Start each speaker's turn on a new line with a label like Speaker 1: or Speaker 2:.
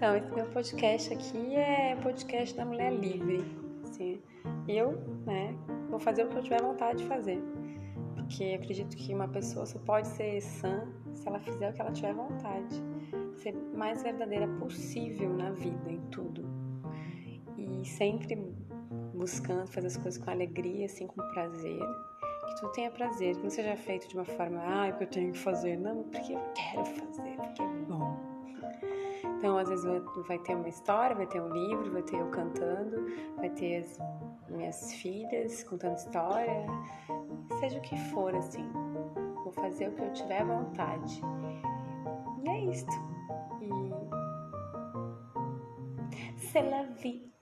Speaker 1: Então, esse meu podcast aqui é podcast da mulher livre. Assim, eu, né, vou fazer o que eu tiver vontade de fazer. Porque acredito que uma pessoa só pode ser sã se ela fizer o que ela tiver vontade. Ser mais verdadeira possível na vida, em tudo. E sempre buscando fazer as coisas com alegria, assim, com prazer. Que tudo tenha prazer, que não seja feito de uma forma, ah, é que eu tenho que fazer. Não, porque eu quero fazer, porque é bom. Então, às vezes vai ter uma história, vai ter um livro, vai ter eu cantando, vai ter as minhas filhas contando história, seja o que for, assim. Vou fazer o que eu tiver vontade. E é isto. E. C'est la vie.